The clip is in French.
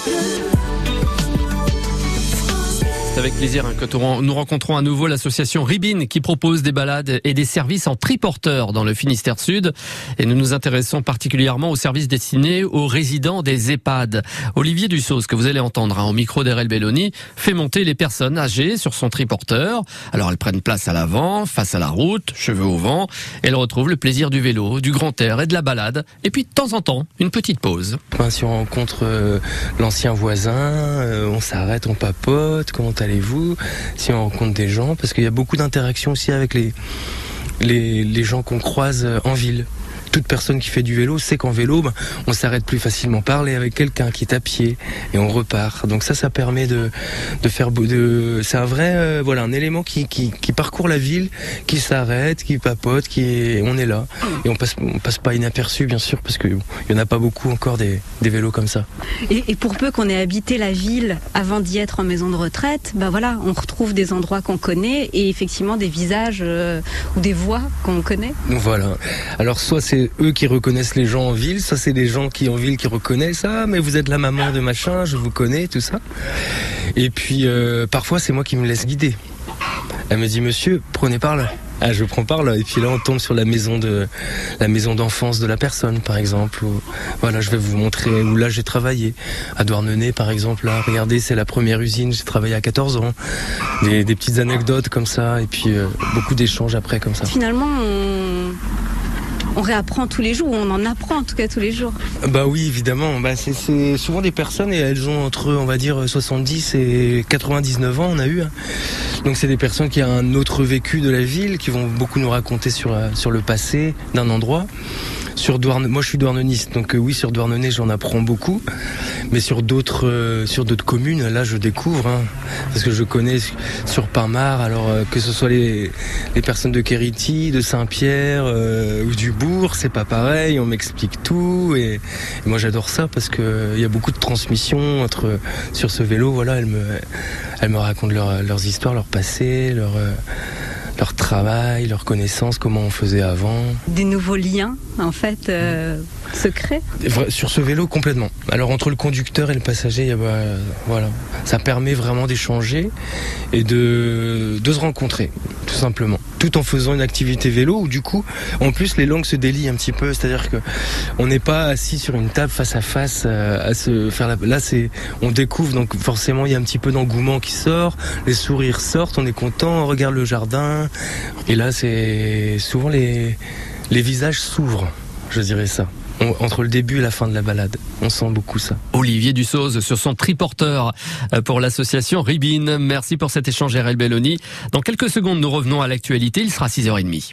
Christmas. Avec plaisir hein, que nous rencontrons à nouveau l'association Ribine qui propose des balades et des services en triporteur dans le Finistère Sud. Et nous nous intéressons particulièrement aux services destinés aux résidents des EHPAD. Olivier Dussault, que vous allez entendre hein, au micro d'Erel Belloni, fait monter les personnes âgées sur son triporteur. Alors elles prennent place à l'avant, face à la route, cheveux au vent. Elles retrouvent le plaisir du vélo, du grand air et de la balade. Et puis de temps en temps, une petite pause. Si on rencontre euh, l'ancien voisin, euh, on s'arrête, on papote, comment allez-vous Si on rencontre des gens, parce qu'il y a beaucoup d'interactions aussi avec les, les, les gens qu'on croise en ville toute personne qui fait du vélo sait qu'en vélo, ben, on s'arrête plus facilement parler avec quelqu'un qui est à pied et on repart. Donc ça, ça permet de, de faire de, c'est un vrai, euh, voilà, un élément qui, qui, qui, parcourt la ville, qui s'arrête, qui papote, qui est, on est là et on passe, on passe pas inaperçu bien sûr parce qu'il y en a pas beaucoup encore des, des vélos comme ça. Et, et pour peu qu'on ait habité la ville avant d'y être en maison de retraite, ben voilà, on retrouve des endroits qu'on connaît et effectivement des visages euh, ou des voix qu'on connaît. Voilà. Alors soit c'est eux qui reconnaissent les gens en ville, ça c'est des gens qui en ville qui reconnaissent ah mais vous êtes la maman de machin, je vous connais tout ça. Et puis euh, parfois c'est moi qui me laisse guider. Elle me dit monsieur prenez par là. Ah, je prends par là et puis là on tombe sur la maison de la maison d'enfance de la personne par exemple. voilà, je vais vous montrer où là j'ai travaillé à Douarnenez par exemple. Là, regardez, c'est la première usine, j'ai travaillé à 14 ans. Des, petites anecdotes comme ça et puis euh, beaucoup d'échanges après comme ça. Finalement, on réapprend tous les jours, on en apprend en tout cas tous les jours. Bah oui, évidemment. Bah, c'est souvent des personnes et elles ont entre, on va dire, 70 et 99 ans, on a eu. Hein. Donc c'est des personnes qui ont un autre vécu de la ville, qui vont beaucoup nous raconter sur, euh, le passé d'un endroit. Sur Douarn... Moi, je suis douarneniste, donc euh, oui, sur Douarnenez, j'en apprends beaucoup. Mais sur d'autres, euh, sur d'autres communes, là, je découvre, hein, parce que je connais sur Parmar. Alors que ce soit les, les personnes de Kériti, de Saint-Pierre c'est pas pareil. On m'explique tout, et, moi, j'adore ça parce que il y a beaucoup de transmission entre sur ce vélo. Voilà, elles me, elles me racontent leurs histoires, leur passé, leur leur travail, leurs connaissances, comment on faisait avant. Des nouveaux liens, en fait, euh, secrets? Sur ce vélo, complètement. Alors, entre le conducteur et le passager, bah, voilà. ça permet vraiment d'échanger et de, de se rencontrer, simplement. Tout en faisant une activité vélo où, du coup, en plus, les langues se délient un petit peu. C'est-à-dire que on n'est pas assis sur une table face à face euh, à se faire la... Là, c'est, on découvre, donc forcément, il y a un petit peu d'engouement qui sort, les sourires sortent, on est content, on regarde le jardin, et là, c'est souvent les, les visages s'ouvrent, je dirais ça. Entre le début et la fin de la balade. On sent beaucoup ça. Olivier Dussoz sur son triporteur euh, pour l'association Ribine. Merci pour cet échange RL Belloni. Dans quelques secondes, nous revenons à l'actualité. Il sera 6h30.